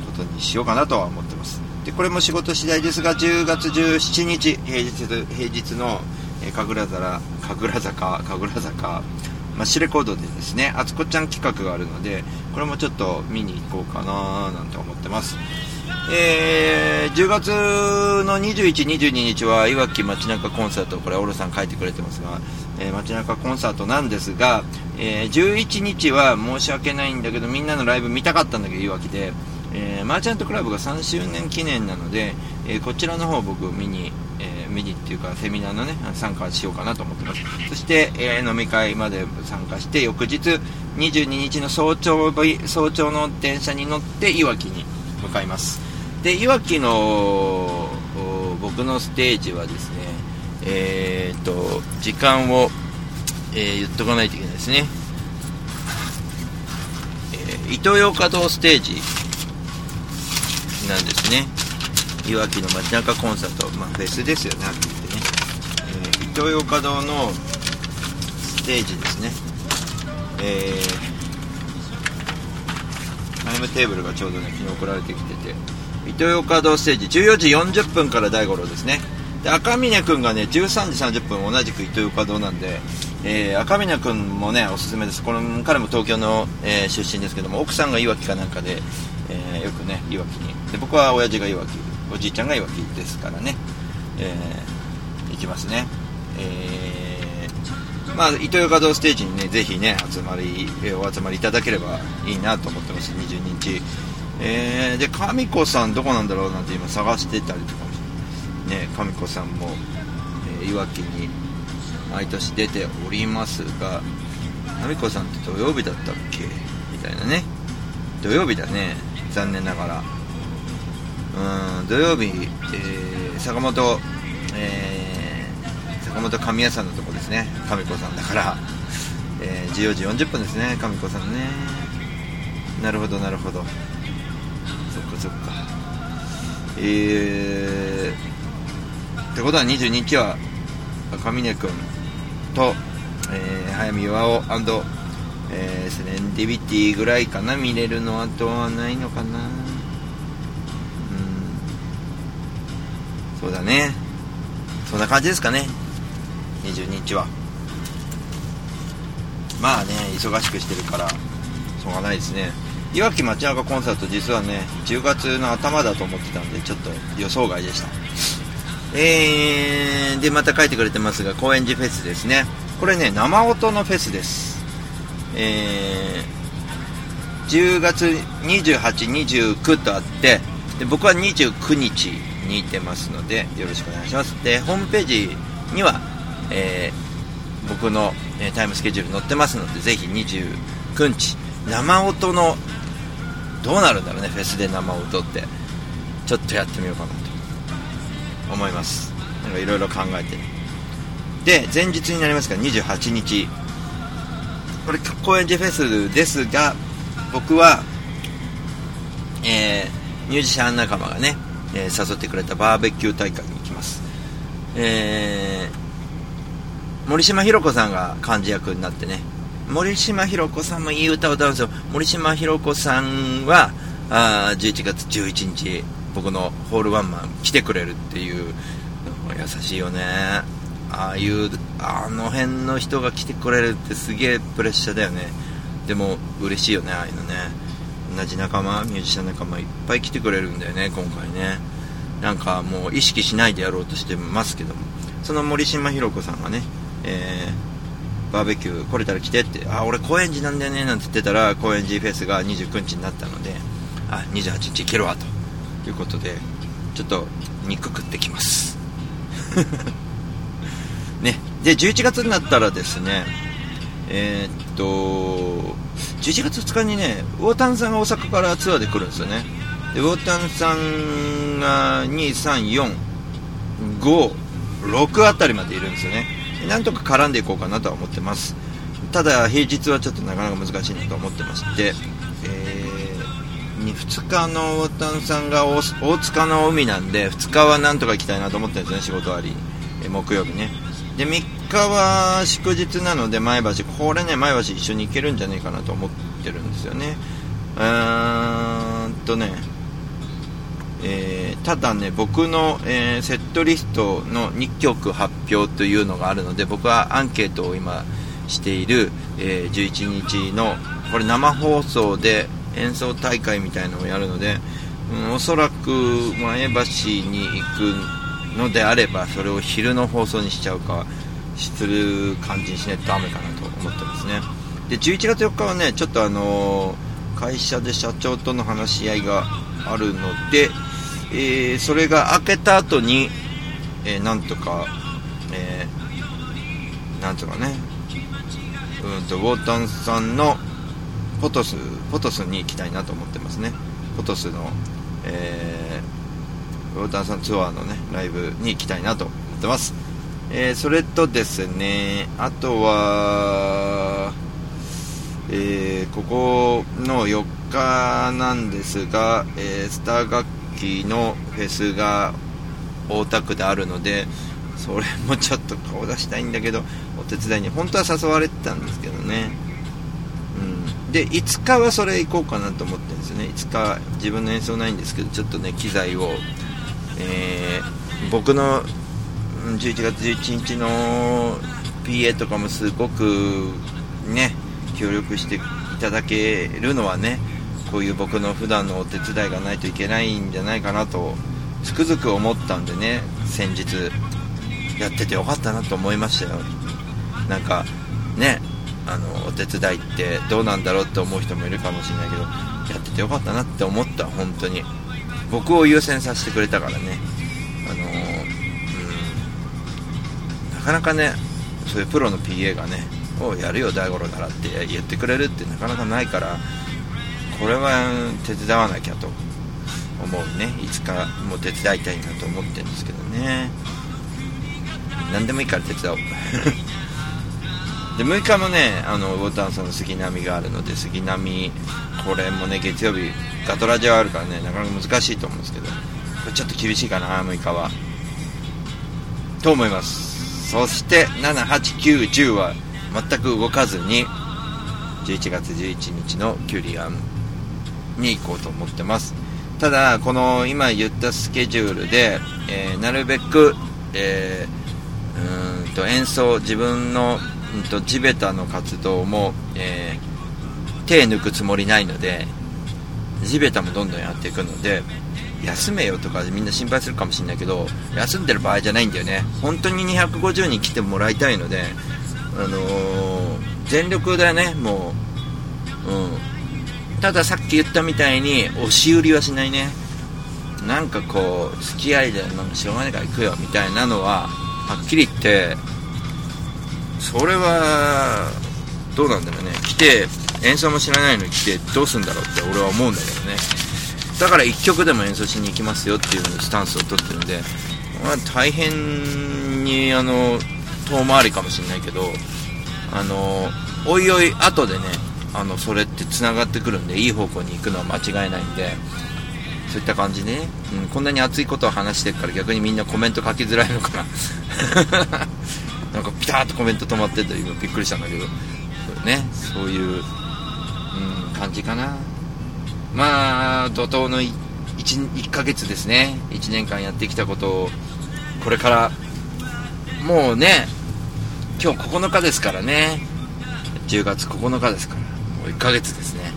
ことにしようかなとは思ってます。でこれも仕事次第ですが10月17日平日平日の、え神楽坂神楽坂神楽坂マッシュレコードでですねあつこちゃん企画があるのでこれもちょっと見に行こうかななんて思ってます。えー10月の21、22日はいわき街中コンサート、これ、オロさん書いてくれてますが、えー街中コンサートなんですが、えー11日は申し訳ないんだけど、みんなのライブ見たかったんだけど、いわきで、えーマーチャントクラブが3周年記念なので、えこちらの方僕見に、えー見にっていうかセミナーのね参加しようかなと思ってます。そして、え飲み会まで参加して翌日22日の早朝早朝の電車に乗っていわきに向かいます。でいわきの僕のステージはですねえー、と時間を、えー言っとかないといけないですね、えー、イトーヨーカドステージなんですね。いわきの街中コンサート、まあ、フェスですよねはっきり言ってね、えー、イトーヨーカドのステージですね。えータイムテーブルがちょうどね昨日送られてきて。てイトヨカドステージ。14時40分から大五郎ですね。で赤嶺君がね13時30分同じくイトーヨカドなんで、えー赤嶺君もねおすすめです。この彼も東京の、えー出身ですけども奥さんがいわきかなんかで、えーよくねいわきに。で僕は親父がいわきおじいちゃんがいわきですからね、えー行きますね。えーまあ、イトーヨカドステージにね、ぜひね、集まり、えーお集まりいただければいいなと思ってます、22日。えーで、神子さんどこなんだろうなんて今探してたりとかもね、神子さんも、えーいわきに毎年出ておりますが、神子さんって土曜日だったっけ？みたいなね。土曜日だね、残念ながら。うん、土曜日、えー坂本、えー坂本神谷さんのとこですね、神子さんだから、えー14時40分ですね、神子さんね。なるほど、なるほど。そっかそっか。えー、ってことは22日は、上峰君と、えー、早見岩尾えー、セレンディビティぐらいかな、見れるのあとはないのかな。うん。そうだね。そんな感じですかね。22日は。まあね、忙しくしてるから、しょうがないですね。いわき街中コンサート実はね、10月の頭だと思ってたんで、ちょっと予想外でした。えー、で、また書いてくれてますが、高円寺フェスですね。これね、生音のフェスです。えー、10月28、29とあって、で僕は29日に行ってますので、よろしくお願いします。で、ホームページには、えー僕の、えタイムスケジュール載ってますので、ぜひ29日、生音の、どうなるんだろうね、フェスで生音って。ちょっとやってみようかなと思います。なんかいろいろ考えて。で、前日になりますから、28日。これ、高円寺フェスですが、僕は、えーミュージシャン仲間がね、えー誘ってくれたバーベキュー大会に行きます。えー森島ひろ子さんが幹事役になってね森島ひろ子さんもいい歌を歌うんですよ。森島ひろ子さんはあ11月11日僕のホールワンマン来てくれるっていう優しいよね。ああいうあの辺の人が来てくれるってすげえプレッシャーだよね。でも嬉しいよねああいうのね。同じ仲間ミュージシャン仲間いっぱい来てくれるんだよね今回ね。なんかもう意識しないでやろうとしてますけども。その森島ひろ子さんがね、えーバーベキュー来れたら来てって、あ、俺高円寺なんだよね、なんて言ってたら、高円寺フェスが29日になったので、あ、28日行けるわ、ということで、ちょっと肉食ってきます。ね、で、11月になったらですね、えーっと、11月2日にね、ウォータンさんが大阪からツアーで来るんですよね。で、ウォータンさんが2、3、4、5、6あたりまでいるんですよね。なんとか絡んでいこうかなとは思ってます。ただ、平日はちょっとなかなか難しいなと思ってまして、えー、に2日のウォータンさんが大塚の海なんで、2日はなんとか行きたいなと思ってるんですね、仕事終わりに。え木曜日ね。で、3日は祝日なので、前橋、これね、前橋一緒に行けるんじゃないかなと思ってるんですよね。うーんとね、えーただね、僕の、えーセットリストの2曲発表というのがあるので、僕はアンケートを今している、えー11日の、これ生放送で演奏大会みたいのをやるので、うん、おそらく前橋に行くのであれば、それを昼の放送にしちゃうか、する感じにしないとダメかなと思ってますね。で、11月4日はね、ちょっとあの会社で社長との話し合いがあるので、えーそれが明けた後に、えーなんとか、えーなんとかね、うんと、ウォータンさんのポトス、ポトスに行きたいなと思ってますね。ポトスの、えーウォータンさんツアーのね、ライブに行きたいなと思ってます。えーそれとですね、あとは、えーここの4日なんですが、えースター楽器のフェスが大田区であるのでそれもちょっと顔出したいんだけどお手伝いに本当は誘われてたんですけどね、うん、で5日はそれ行こうかなと思ってるんですよね。5日自分の演奏ないんですけどちょっとね機材を、えー僕の11月11日の PA とかもすごくね協力していただけるのはねこういう僕の普段のお手伝いがないといけないんじゃないかなとつくづく思ったんでね先日やっててよかったなと思いましたよ。なんかねあのお手伝いってどうなんだろうって思う人もいるかもしれないけどやっててよかったなって思った本当に。僕を優先させてくれたからね。あのうんなかなかねそういうプロの PA がね「おやるよ大五郎なら」って言ってくれるってなかなかないからこれは手伝わなきゃと思うね。いつかもう手伝いたいなと思ってるんですけどね。何でもいいから手伝おう。で6日もねあのウォータンさんの杉並があるので杉並これもね月曜日ガトラジオあるからねなかなか難しいと思うんですけどこれちょっと厳しいかな6日は。と思います。そして78910は全く動かずに11月11日のキュリアン。に行こうと思ってます。ただこの今言ったスケジュールで、えーなるべく、えーうんと演奏自分の、うん、と地べたの活動も、えー手抜くつもりないので地べたもどんどんやっていくので休めよとかみんな心配するかもしれないけど休んでる場合じゃないんだよね。本当に250人来てもらいたいのであのー全力でねもう。うん。たださっき言ったみたいに押し売りはしないね。なんかこう付き合いでなんかしょうがないから行くよみたいなのははっきり言ってそれはどうなんだろうね。来て演奏も知らないのに来てどうすんだろうって俺は思うんだけどね。だから1曲でも演奏しに行きますよっていうスタンスを取ってるんで、まあ、大変にあの遠回りかもしれないけどあのおいおい後でねあのそれってつながってくるんでいい方向に行くのは間違いないんでそういった感じね、うん、こんなに熱いことを話してるから逆にみんなコメント書きづらいのかな。なんかピタッとコメント止まってて今びっくりしたんだけど。そうねそういう、うん、感じかな。まあ怒涛の 1, 1ヶ月ですね。1年間やってきたことをこれからもうね今日9日ですからね。10月9日ですから。1ヶ月ですね、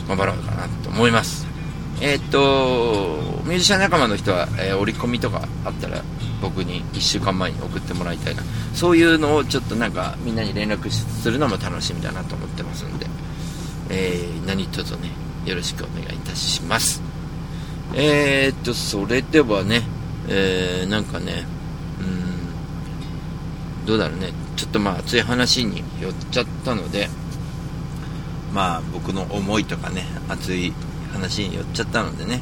うん、頑張ろうかなと思います。えーっとミュージシャン仲間の人は、えー折り込みとかあったら僕に1週間前に送ってもらいたいな。そういうのをちょっとなんかみんなに連絡するのも楽しみだなと思ってますんで、えー何卒ねよろしくお願いいたします。えーっとそれではね、えーなんかねうんどうだろうね。ちょっとまあ熱い話に寄っちゃったのでまあ僕の思いとかね熱い話に寄っちゃったのでね。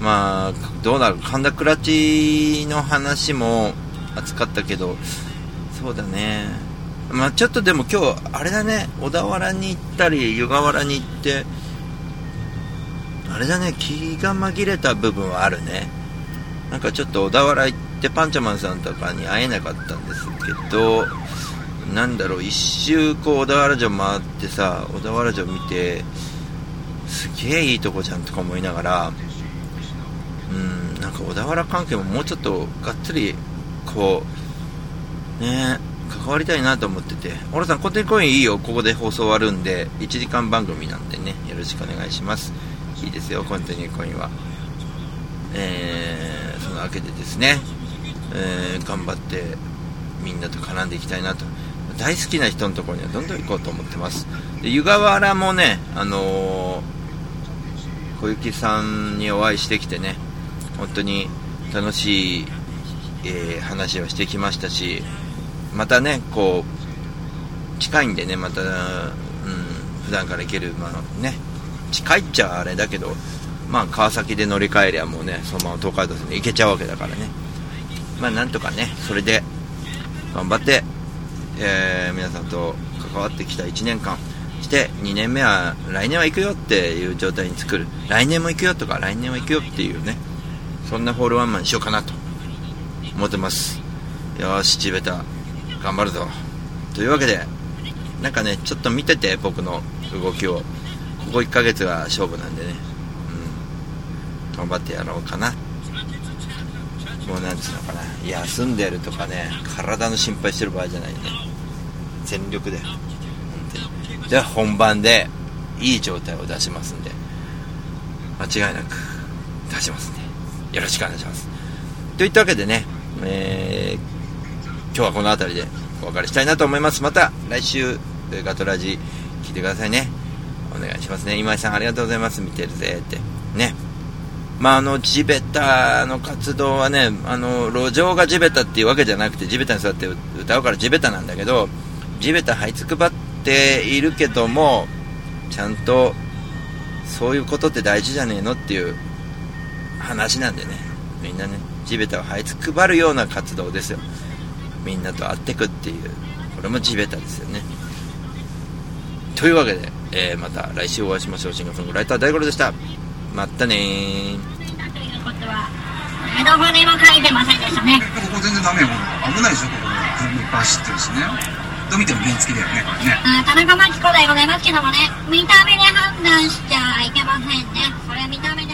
まあどうなる？神田クラチの話も熱かったけどそうだね。まあちょっとでも今日あれだね。小田原に行ったり湯河原に行ってあれだね。気が紛れた部分はあるね。なんかちょっと小田原行ってパンチャマンさんとかに会えなかったんですけどなんだろう一周こう小田原城回ってさ小田原城見てすげえいいとこじゃんとか思いながらうんなんか小田原関係ももうちょっとがっつりこうね関わりたいなと思ってて。オラさんコンテンコインいいよ。ここで放送終わるんで1時間番組なんでねよろしくお願いします。いいですよコンティニューコインは。えー、そのわけでですね、えー頑張ってみんなと絡んでいきたいなと。大好きな人のところにはどんどん行こうと思ってます。で湯河原もねあのー小雪さんにお会いしてきてね本当に楽しい、えー話をしてきましたしまたねこう近いんでねまた、うん、普段から行けるまあね近いっちゃあれだけどまあ川崎で乗り換えりゃもうねそのまま東海道線で行けちゃうわけだからね。まあなんとかねそれで頑張って、えー皆さんと関わってきた1年間。して2年目は来年は行くよっていう状態に作る。来年も行くよとか来年は行くよっていうね。そんなホールワンマンにしようかなと思ってます。よし地べた頑張るぞ。というわけでなんかねちょっと見てて僕の動きを。ここ1ヶ月が勝負なんでね。うん。頑張ってやろうかな。もうなんつうのかな休んでるとかね体の心配してる場合じゃないね。全力で。本当に。で本番でいい状態を出しますんで。間違いなく出しますんでよろしくお願いします。といったわけでね、えー今日はこの辺りでお別れしたいなと思います。また来週ガトラジ聞いてくださいね。お願いしますね。今井さんありがとうございます。見てるぜって。ね。まああの地べたの活動はねあの路上が地べたっていうわけじゃなくて地べたに座って歌うから地べたなんだけど地べた這いつくばっているけどもちゃんとそういうことって大事じゃねえのっていう話なんでね。みんなね地べたを這いつくばるような活動ですよ。みんなと会ってくっていう。これも地べたですよね。というわけで、えーまた来週お会いしましょう。シンガーソングライター大五郎でした。またねーどこにも書いてませんでしたね。ここ全然ダメよ、危ないでしょ、ここ。車いっぱい走ってるしね。どう見ても原付だよね、これね。あ田中真紀子でございますけどもね、見た目で判断しちゃいけませんね。それ見た目